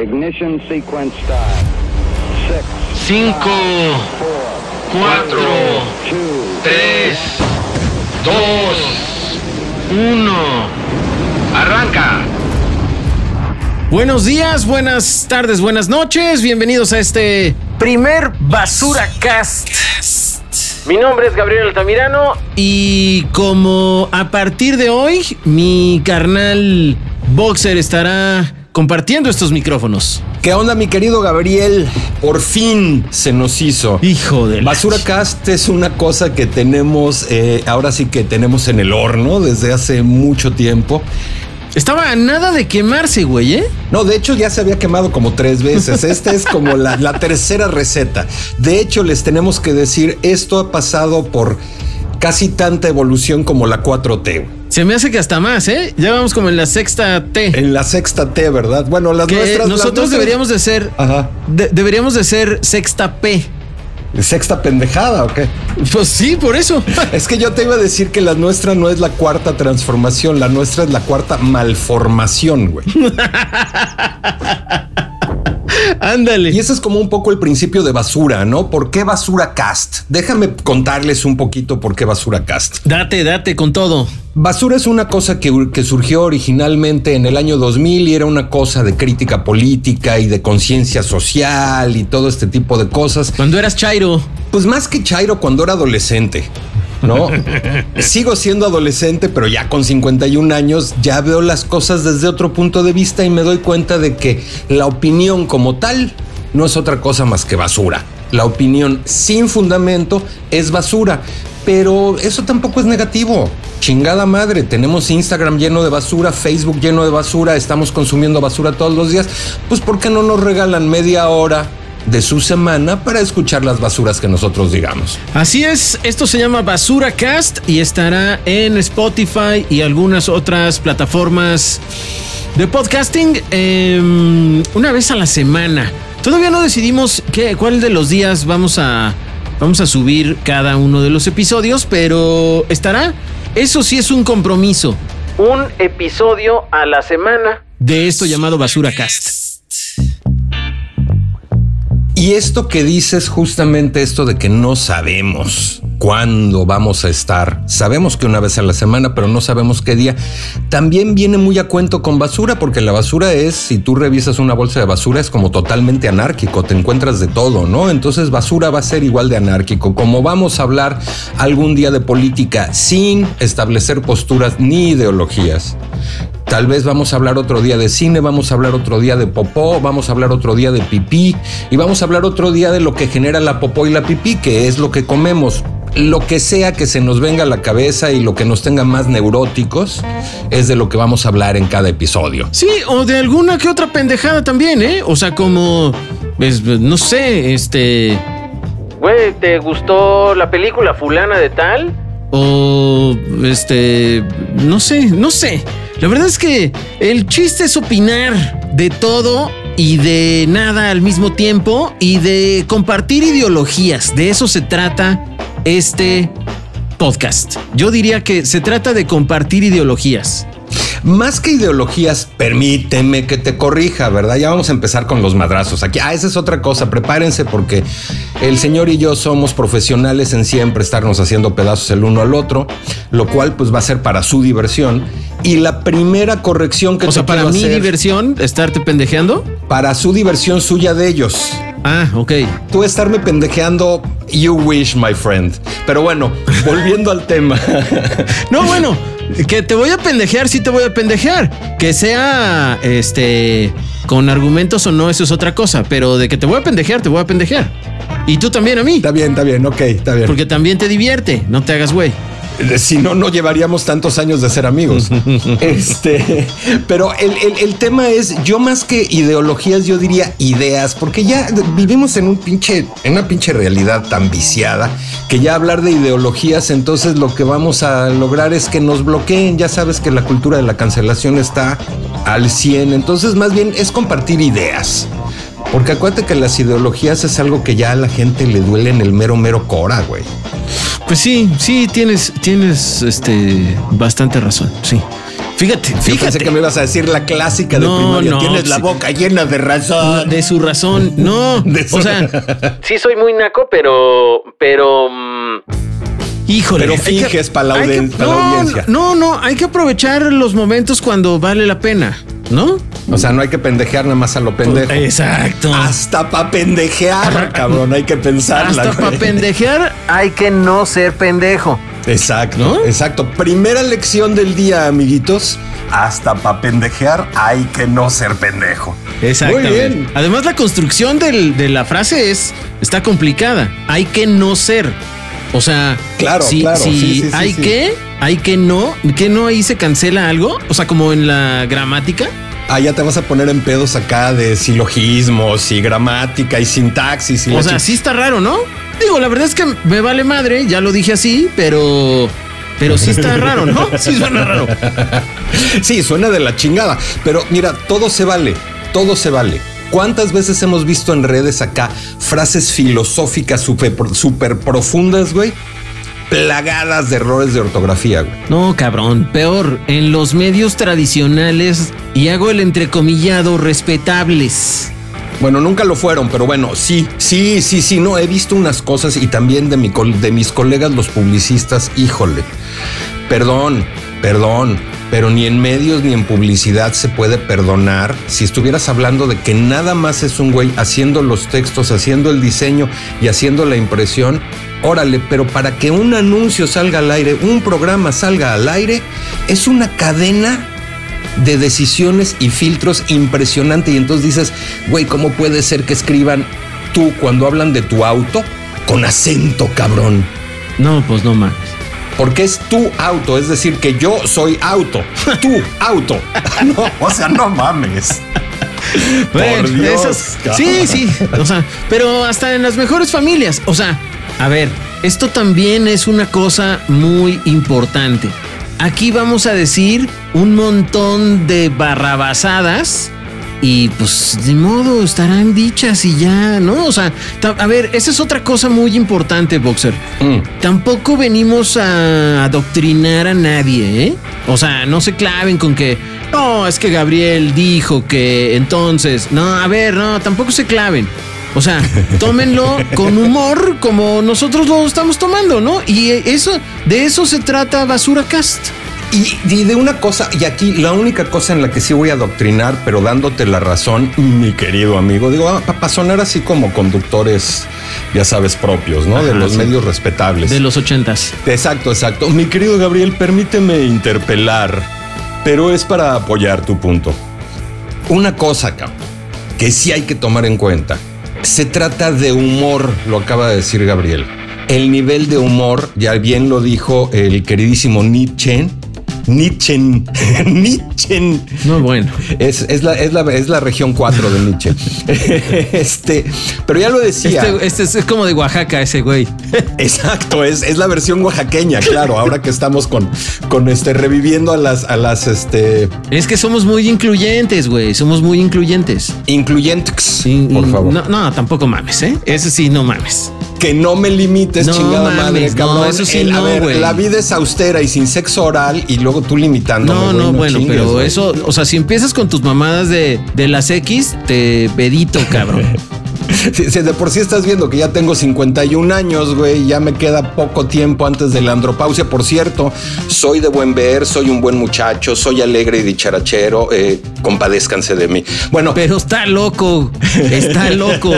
Ignition sequence start. Six, 5, four, 4, two, 3, 2, 1. Arranca. Buenos días, buenas tardes, buenas noches. Bienvenidos a este primer Basura Cast. Mi nombre es Gabriel Altamirano y como a partir de hoy mi carnal Boxer estará compartiendo estos micrófonos. ¿Qué onda, mi querido Gabriel? Por fin se nos hizo. Hijo de la- Basura Cast es una cosa que tenemos, eh, ahora sí que tenemos en el horno desde hace mucho tiempo. Estaba a nada de quemarse, güey, ¿eh? No, de hecho ya se había quemado como tres veces. Esta es como la, la tercera receta. De hecho, les tenemos que decir, esto ha pasado por casi tanta evolución como la 4T. Se me hace que hasta más, ¿eh? Ya vamos como en la sexta T. En la sexta T, ¿verdad? Bueno, las que nuestras... las nosotros nuestras- deberíamos de ser... Ajá. de- deberíamos de ser sexta P. ¿Sexta pendejada o qué? Pues sí, por eso. Es que yo te iba a decir que la nuestra no es la cuarta transformación, la nuestra es la cuarta malformación, güey. Ándale. Y ese es como un poco el principio de basura, ¿no? ¿Por qué basura cast? Déjame contarles un poquito por qué basura cast. Date, date con todo. Basura es una cosa que, que surgió originalmente en el año 2000 y era una cosa de crítica política y de conciencia social y todo este tipo de cosas. Cuando eras Chairo. Pues más que Chairo cuando era adolescente. ¿No? Sigo siendo adolescente, pero ya con 51 años ya veo las cosas desde otro punto de vista y me doy cuenta de que la opinión como tal no es otra cosa más que basura. La opinión sin fundamento es basura, pero eso tampoco es negativo. Chingada madre, tenemos Instagram lleno de basura, Facebook lleno de basura, estamos consumiendo basura todos los días. Pues ¿por qué no nos regalan media hora de su semana para escuchar las basuras que nosotros digamos. Así es, esto se llama Basura Cast y estará en Spotify y algunas otras plataformas de podcasting em, una vez a la semana. Todavía no decidimos qué, cuál de los días vamos a, vamos a subir cada uno de los episodios, pero estará. Eso sí es un compromiso. Un episodio a la semana de esto llamado Basura Cast. Y esto que dices justamente esto de que no sabemos cuándo vamos a estar. Sabemos que una vez a la semana, pero no sabemos qué día. También viene muy a cuento con basura, porque la basura es, si tú revisas una bolsa de basura, es como totalmente anárquico, te encuentras de todo, ¿no? Entonces basura va a ser igual de anárquico. Como vamos a hablar algún día de política sin establecer posturas ni ideologías. Tal vez vamos a hablar otro día de cine, vamos a hablar otro día de popó, vamos a hablar otro día de pipí y vamos a hablar otro día de lo que genera la popó y la pipí, que es lo que comemos. Lo que sea que se nos venga a la cabeza y lo que nos tenga más neuróticos es de lo que vamos a hablar en cada episodio. Sí, o de alguna que otra pendejada también, ¿eh? O sea, como, pues, no sé, este... Güey, ¿te gustó la película fulana de tal? O, este, no sé, no sé. La verdad es que el chiste es opinar de todo y de nada al mismo tiempo y de compartir ideologías. De eso se trata este podcast. Yo diría que se trata de compartir ideologías. Más que ideologías, permíteme que te corrija, ¿verdad? Ya vamos a empezar con los madrazos aquí. Ah, esa es otra cosa, prepárense porque el señor y yo somos profesionales en siempre estarnos haciendo pedazos el uno al otro, lo cual pues va a ser para su diversión. Y la primera corrección que O te sea, para mi hacer, diversión, estarte pendejeando. para su diversión suya de ellos. Ah, ok. Tú estarme pendejeando, you wish, my friend. Pero bueno, volviendo al tema. No, bueno, que te voy a pendejear, sí te voy a pendejear. Que sea, este, con argumentos o no, eso es otra cosa. Pero de que te voy a pendejear, te voy a pendejear. Y tú también a mí. está bien, está bien, ok, está bien. Porque también te divierte, no te hagas güey. Si no, no llevaríamos tantos años de ser amigos. este, pero el, el- el tema es, yo más que ideologías, yo diría ideas, porque ya vivimos en un pinche, en una pinche realidad tan viciada que ya hablar de ideologías, entonces lo que vamos a lograr es que nos bloqueen. Ya sabes que la cultura de la cancelación está al 100. Entonces, más bien es compartir ideas. Porque acuérdate que las ideologías es algo que ya a la gente le duele en el mero, mero cora, güey. Pues sí, sí, tienes, tienes este, bastante razón, sí. Fíjate, Yo fíjate. pensé que me ibas a decir la clásica de No, primaria. no, Tienes la boca llena de razón. De su razón, no. De su- O sea, sí soy muy naco, pero. Pero. mm, híjole. Pero finges pa' la hay que- audien- pa' la no, audiencia. No, no, hay que aprovechar los momentos cuando vale la pena, ¿no? O sea, no hay que pendejear nada más a lo pendejo. Exacto. Hasta para pendejear, cabrón, hay que pensarla. Hasta para pendejear hay que no ser pendejo. Exacto, ¿No? exacto. Primera lección del día, amiguitos. Hasta para pendejear hay que no ser pendejo. Bien. Además, la construcción del- de la frase es está complicada. Hay que no ser. O sea, Claro, si, claro, si sí, sí, sí, hay sí. que, hay que no, que no ahí se cancela algo. O sea, como en la gramática. Ah, ya te vas a poner en pedos acá de silogismos y gramática y sintaxis. Y O sea, sí está raro, ¿no? Digo, la verdad es que me vale madre, ya lo dije así, pero. Pero sí está raro, ¿no? Sí suena raro. Sí, suena de la chingada. Pero mira, todo se vale, todo se vale. ¿Cuántas veces hemos visto en redes acá frases filosóficas súper súper profundas, güey? Plagadas de errores de ortografía, güey. No, cabrón, peor, en los medios tradicionales, y hago el entrecomillado, respetables. Bueno, nunca lo fueron, pero bueno, sí, sí, sí, sí, no, he visto unas cosas y también de, mi, de mis colegas los publicistas, híjole, perdón, perdón, pero ni en medios ni en publicidad se puede perdonar si estuvieras hablando de que nada más es un güey haciendo los textos, haciendo el diseño y haciendo la impresión. Órale, pero para que un anuncio salga al aire, un programa salga al aire, es una cadena de decisiones y filtros impresionante. Y entonces dices, güey, ¿cómo puede ser que escriban tú cuando hablan de tu auto con acento, cabrón? No, pues no mames. Porque es tu auto, es decir, que yo soy auto, tu auto. No, o sea, no mames. Bueno, Dios, esas- sí, sí. O sea, pero hasta en las mejores familias. O sea, a ver, esto también es una cosa muy importante. Aquí vamos a decir un montón de barrabasadas. Y pues de modo estarán dichas y ya, ¿no? O sea, a ver, esa es otra cosa muy importante, Boxer. Mm. Tampoco venimos a adoctrinar a nadie, ¿eh? O sea, no se claven con que, no, es que Gabriel dijo que entonces, no, a ver, no, tampoco se claven. O sea, tómenlo con humor como nosotros lo estamos tomando, ¿no? Y eso, de eso se trata Basura Cast. Y, y de una cosa, y aquí la única cosa en la que sí voy a adoctrinar, pero dándote la razón, mi querido amigo, digo, para sonar así como conductores, ya sabes, propios, ¿no? de los sí. medios respetables. De los ochentas. Exacto, exacto. Mi querido Gabriel, permíteme interpelar, pero es para apoyar tu punto. Una cosa, cabrón, que sí hay que tomar en cuenta. Se trata de humor, lo acaba de decir Gabriel. El nivel de humor, ya bien lo dijo el queridísimo Nietzsche. Nietzsche. Nietzsche. No, bueno. Es, es la, es, la, es la región 4 de Nietzsche. este, pero ya lo decía. Este, este es, es como de Oaxaca ese güey. Exacto, es, es la versión oaxaqueña, claro. Ahora que estamos con, con este reviviendo a las, a las este Es que somos muy incluyentes, güey. Somos muy incluyentes. incluyentes, por favor. No, no, tampoco mames, ¿eh? Ese sí, no mames. Que no me limites, No chingada mames, madre, no, cabrón. eso sí El- a no, ver, la vida es austera y sin sexo oral y luego tú limitando. No, no, bueno, pero eso, o sea, si empiezas con tus mamadas de, de las X, te pedito, cabrón. Si, si de por sí estás viendo que ya tengo 51 años, güey, ya me queda poco tiempo antes de la andropausia. Por cierto, soy de buen ver, soy un buen muchacho, soy alegre y dicharachero. Eh, compadézcanse de mí. Bueno, Pero está loco, está loco.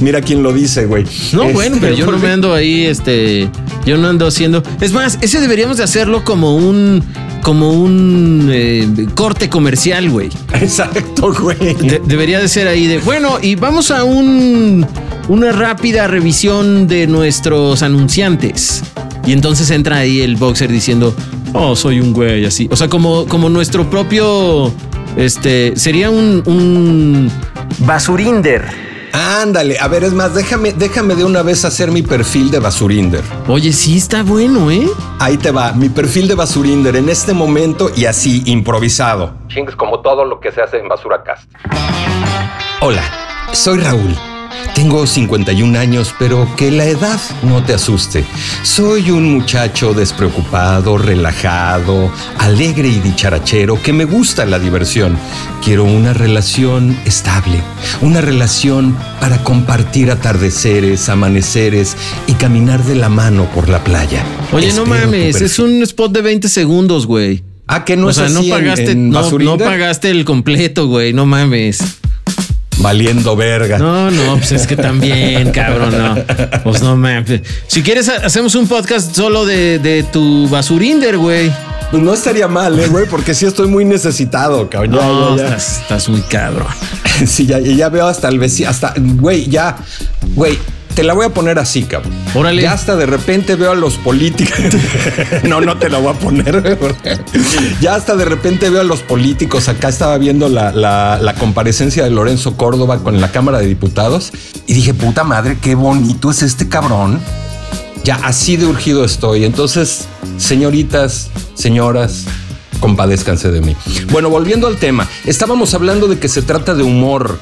mira quién lo dice, güey. No, Este, bueno, pero yo no me ando ahí, este, yo no ando haciendo. Es más, ese deberíamos de hacerlo como un, como un eh, corte comercial, güey. Exacto, güey. De- debería de ser ahí de, bueno, y vamos a un, una rápida revisión de nuestros anunciantes. Y entonces entra ahí el boxer diciendo, oh, soy un güey así. O sea, como, como nuestro propio, este, sería un, un basurinder. Ándale, a ver, es más, déjame, déjame de una vez hacer mi perfil de Basurinder. Oye, sí está bueno, ¿eh? Ahí te va, mi perfil de Basurinder en este momento y así, improvisado. Chingues como todo lo que se hace en Basuracast. Hola, soy Raúl. Tengo 51 años, pero que la edad no te asuste. Soy un muchacho despreocupado, relajado, alegre y dicharachero que me gusta la diversión. Quiero una relación estable, una relación para compartir atardeceres, amaneceres y caminar de la mano por la playa. Oye, no Espero mames, es un spot de 20 segundos, güey. Ah, que no o es sea, no así en- pagaste, en no, no pagaste el completo, güey, no mames. Valiendo verga. No, no, pues es que también, cabrón, no. Pues no mames. Si quieres, ha- hacemos un podcast solo de, de tu basurinder, güey. Pues no estaría mal, eh, güey, porque sí estoy muy necesitado, cabrón. Ya, No, ya, ya. Estás, estás muy cabrón. Sí, ya, ya veo hasta el vecino, hasta, güey, ya, güey, te la voy a poner así, cabrón. Órale. Ya hasta de repente veo a los políticos. no, no te la voy a poner, Ya hasta de repente veo a los políticos. Acá estaba viendo la, la- la comparecencia de Lorenzo Córdoba con la Cámara de Diputados y dije, puta madre, qué bonito es este cabrón. Ya así de urgido estoy. Entonces, señoritas, señoras, compadézcanse de mí. Bueno, volviendo al tema, estábamos hablando de que se trata de humor.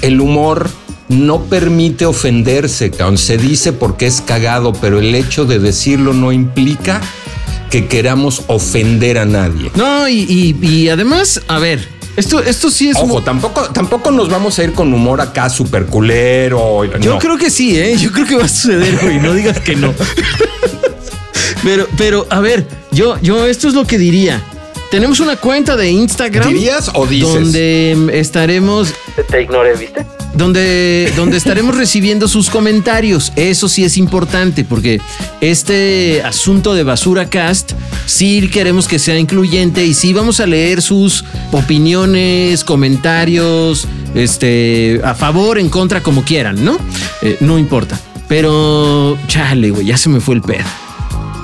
El humor no permite ofenderse, cabrón. se dice porque es cagado, pero el hecho de decirlo no implica que queramos ofender a nadie. No, y, y- y además, a ver, esto, esto sí es. Ojo, tampoco, tampoco nos vamos a ir con humor acá super culero. Yo no. creo que sí, ¿eh? Yo creo que va a suceder, güey. No digas que no. Pero, pero, a ver, yo, yo esto es lo que diría. Tenemos una cuenta de Instagram. ¿Dirías o dices? Donde mm, estaremos. Te ignoré, ¿viste? Donde, donde estaremos recibiendo sus comentarios. Eso sí es importante porque este asunto de Basura Cast sí queremos que sea incluyente y sí vamos a leer sus opiniones, comentarios, este, a favor, en contra, como quieran, ¿no? Eh, no importa. Pero, chale, güey, ya se me fue el pedo.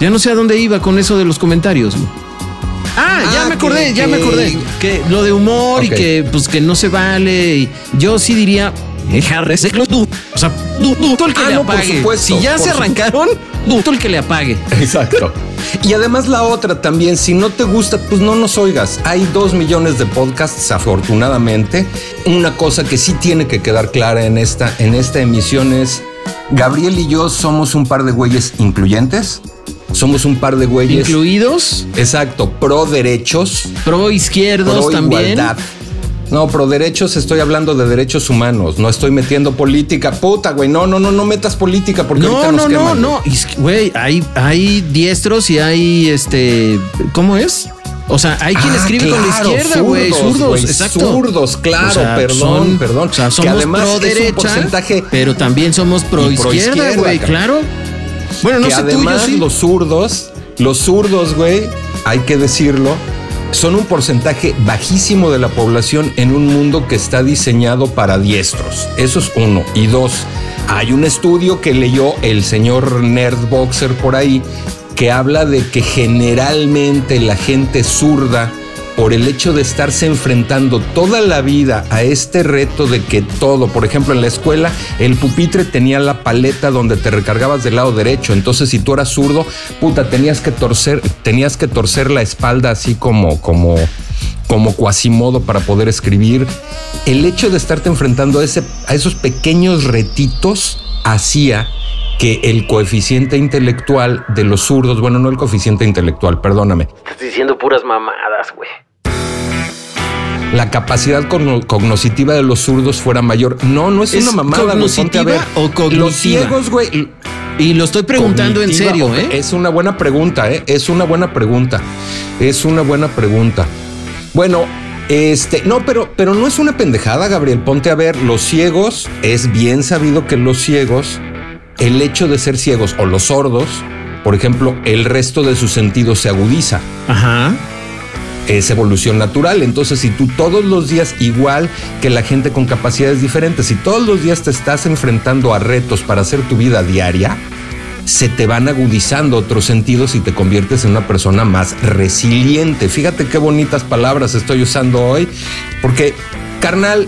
Ya no sé a dónde iba con eso de los comentarios, güey. Ah, ya Ah, me acordé, que- ya me acordé. Que lo de humor y que pues que no se vale. y yo sí diría, deja reciclo tú. O sea, tú, tú, tú el que Ah, le no, por apague. supuesto, si ya por se arrancaron, tú, tú el que le apague. Exacto. Y además la otra también, si no te gusta, pues no nos oigas. Hay dos millones de podcasts, afortunadamente. Una cosa que sí tiene que quedar clara en esta, en esta emisión es, Gabriel y yo somos un par de güeyes incluyentes. Somos un par de güeyes... Incluidos, exacto, pro derechos, pro izquierdos pro también. igualdad. No, pro derechos estoy hablando de derechos humanos. No estoy metiendo política. Puta, güey. No, no, no, no metas política porque No, ahorita nos no, no, queman, no. Es que, Güey, hay, hay diestros y hay este. ¿Cómo es? O sea, hay quien Ah, escribe con la izquierda, güey. Zurdos, güey, exacto. Zurdos, claro, O sea, perdón, son- perdón. O sea, Que somos además pro derecha, pero también somos pro izquierda, güey, claro. Bueno, no que sé tú, yo además sí. los zurdos, los zurdos, güey, hay que decirlo, son un porcentaje bajísimo de la población en un mundo que está diseñado para diestros. Eso es uno. Y dos, hay un estudio que leyó el señor Nerd Boxer por ahí que habla de que generalmente la gente zurda por el hecho de estarse enfrentando toda la vida a este reto de que todo, por ejemplo, en la escuela, el pupitre tenía la paleta donde te recargabas del lado derecho. Entonces, si tú eras zurdo, puta, tenías que torcer, tenías que torcer la espalda así como, como, como cuasimodo para poder escribir. El hecho de estarte enfrentando a, ese, a esos pequeños retitos hacía que el coeficiente intelectual de los zurdos, bueno, no el coeficiente intelectual, perdóname, Estás diciendo puras mamadas, güey. La capacidad cogno- cognoscitiva de los zurdos fuera mayor. No, no es, ¿Es una mamada. cognoscitiva o cognitiva? Los ciegos, güey. Y lo estoy preguntando en serio, ¿eh? Es una buena pregunta, ¿eh? Es una buena pregunta. Es una buena pregunta. Bueno, este, no, pero, pero no es una pendejada, Gabriel. Ponte a ver, los ciegos, es bien sabido que los ciegos, el hecho de ser ciegos o los sordos, por ejemplo, el resto de sus sentidos se agudiza Ajá. Es evolución natural. Entonces, si tú todos los días, igual que la gente con capacidades diferentes, si todos los días te estás enfrentando a retos para hacer tu vida diaria, se te van agudizando otros sentidos y te conviertes en una persona más resiliente. Fíjate qué bonitas palabras estoy usando hoy, porque, carnal,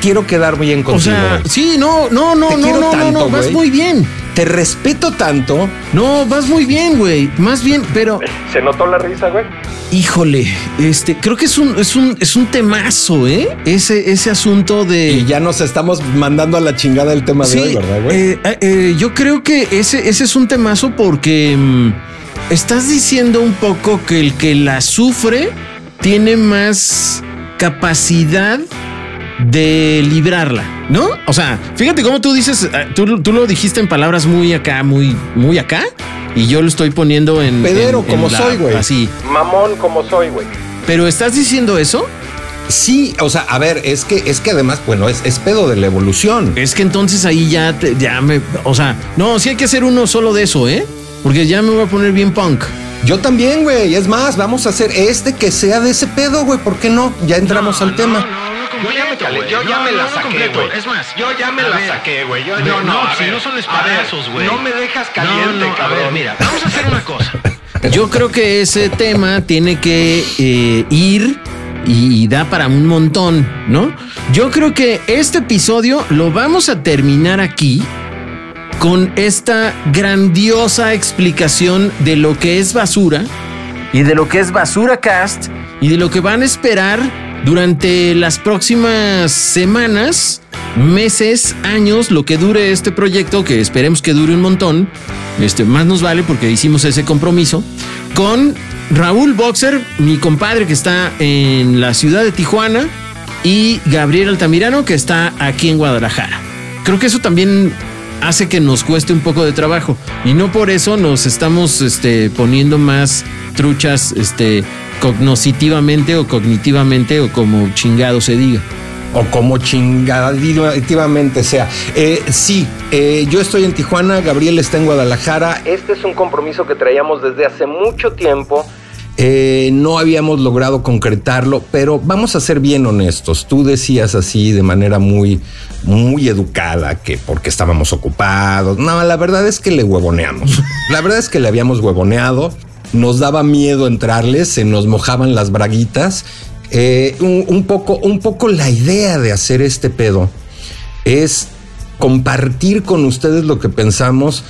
quiero quedar bien O contigo. sea, güey. sí, no, no, no, Te no, quiero no, no, tanto, no, vas güey. muy bien. Te respeto tanto. No, vas muy bien, güey. Más bien, pero ¿Se notó la risa, güey? Híjole, este, creo que es un, es un, es un temazo, ¿eh? Ese, ese asunto de. Y ya nos estamos mandando a la chingada el tema de hoy, ¿verdad, güey? eh, eh, yo creo que ese, ese es un temazo porque mm, estás diciendo un poco que el que la sufre tiene más capacidad de librarla, ¿no? O sea, fíjate cómo tú dices, eh, tú, tú lo dijiste en palabras muy acá, muy, muy acá, y yo lo estoy poniendo en. Pedero, en- en como la- soy, güey. Así. Mamón como soy, güey. Pero estás diciendo eso. Sí, o sea, a ver, es que, es que además, bueno, es, es pedo de la evolución. Es que entonces ahí ya, te- ya me. O sea, no, sí hay que hacer uno solo de eso, ¿eh? Porque ya me voy a poner bien punk. Yo también, güey. Es más, vamos a hacer este que sea de ese pedo, güey. ¿Por qué no? Ya entramos al tema. Yo ya me calé, yo ya me la saqué, güey. Es más, yo ya me la saqué, güey. No, no, si ver, no son espadazos, güey. No me dejas caliente, No, no, a cabrón. ver, mira, vamos a hacer una cosa. Yo creo que ese tema tiene que eh, ir y, da para un montón, ¿no? Yo creo que este episodio lo vamos a terminar aquí con esta grandiosa explicación de lo que es basura y de lo que es basura cast y de lo que van a esperar durante las próximas semanas, meses, años, lo que dure este proyecto, que esperemos que dure un montón. Este, más nos vale porque hicimos ese compromiso con Raúl Boxer, mi compadre que está en la ciudad de Tijuana, y Gabriel Altamirano que está aquí en Guadalajara. Creo que eso también hace que nos cueste un poco de trabajo y no por eso nos estamos este, poniendo más truchas este, cognoscitivamente o cognitivamente o como chingado se diga. O como chingadamente sea. Eh, sí, eh, yo estoy en Tijuana, Gabriel está en Guadalajara. Este es un compromiso que traíamos desde hace mucho tiempo. Eh, no habíamos logrado concretarlo, pero vamos a ser bien honestos. Tú decías así de manera muy, muy educada que porque estábamos ocupados. No, la verdad es que le huevoneamos. La verdad es que le habíamos huevoneado. Nos daba miedo entrarles, se nos mojaban las braguitas. Eh, un, un poco, un poco la idea de hacer este pedo es compartir con ustedes lo que pensamos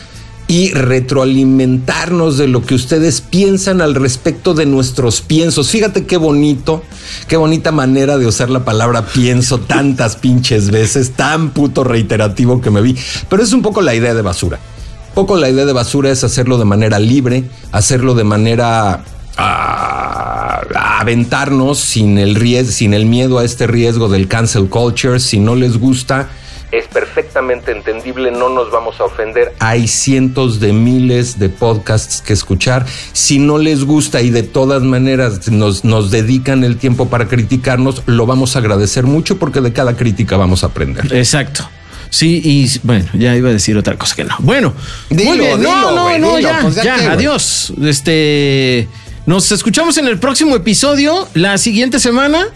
y retroalimentarnos de lo que ustedes piensan al respecto de nuestros piensos. Fíjate qué bonito, qué bonita manera de usar la palabra pienso tantas pinches veces, tan puto reiterativo que me vi. Pero es un poco la idea de basura. Poco la idea de basura es hacerlo de manera libre, hacerlo de manera a, a aventarnos sin el riesgo, sin el miedo a este riesgo del cancel culture. Si no les gusta, es perfectamente entendible, no nos vamos a ofender. Hay cientos de miles de podcasts que escuchar. Si no les gusta y de todas maneras nos, nos dedican el tiempo para criticarnos, lo vamos a agradecer mucho porque de cada crítica vamos a aprender. Exacto. Sí, y bueno, ya iba a decir otra cosa que no. Bueno, Dilo, muy bien. dilo, no, no, no, dilo, ya, pues ya ya, qué, güey. adiós. Este, nos escuchamos en el próximo episodio, la siguiente semana,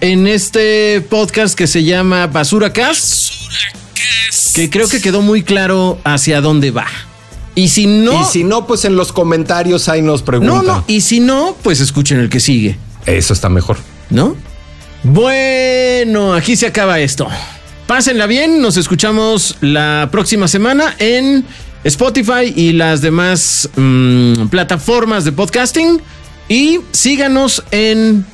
en este podcast que se llama Basura Cast, que creo que quedó muy claro hacia dónde va. Y si no, Y si no, pues en los comentarios ahí nos preguntan. no, no, y si no, pues escuchen el que sigue, Eso está mejor. ¿no? Bueno, aquí se acaba esto. Pásenla bien, nos escuchamos la próxima semana en Spotify y las demás mm, plataformas de podcasting. Y síganos en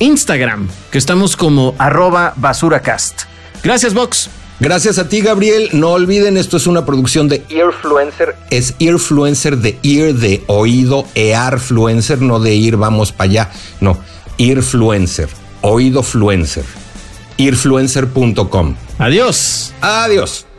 Instagram, que estamos como arroba basuracast. Gracias, Vox. Gracias a ti, Gabriel. No olviden, esto es una producción de Earfluencer. Es Earfluencer de ear, de oído, earfluencer, no de ir, vamos para allá. No, Earfluencer, oído fluencer. Earfluencer.com. Adiós. Adiós.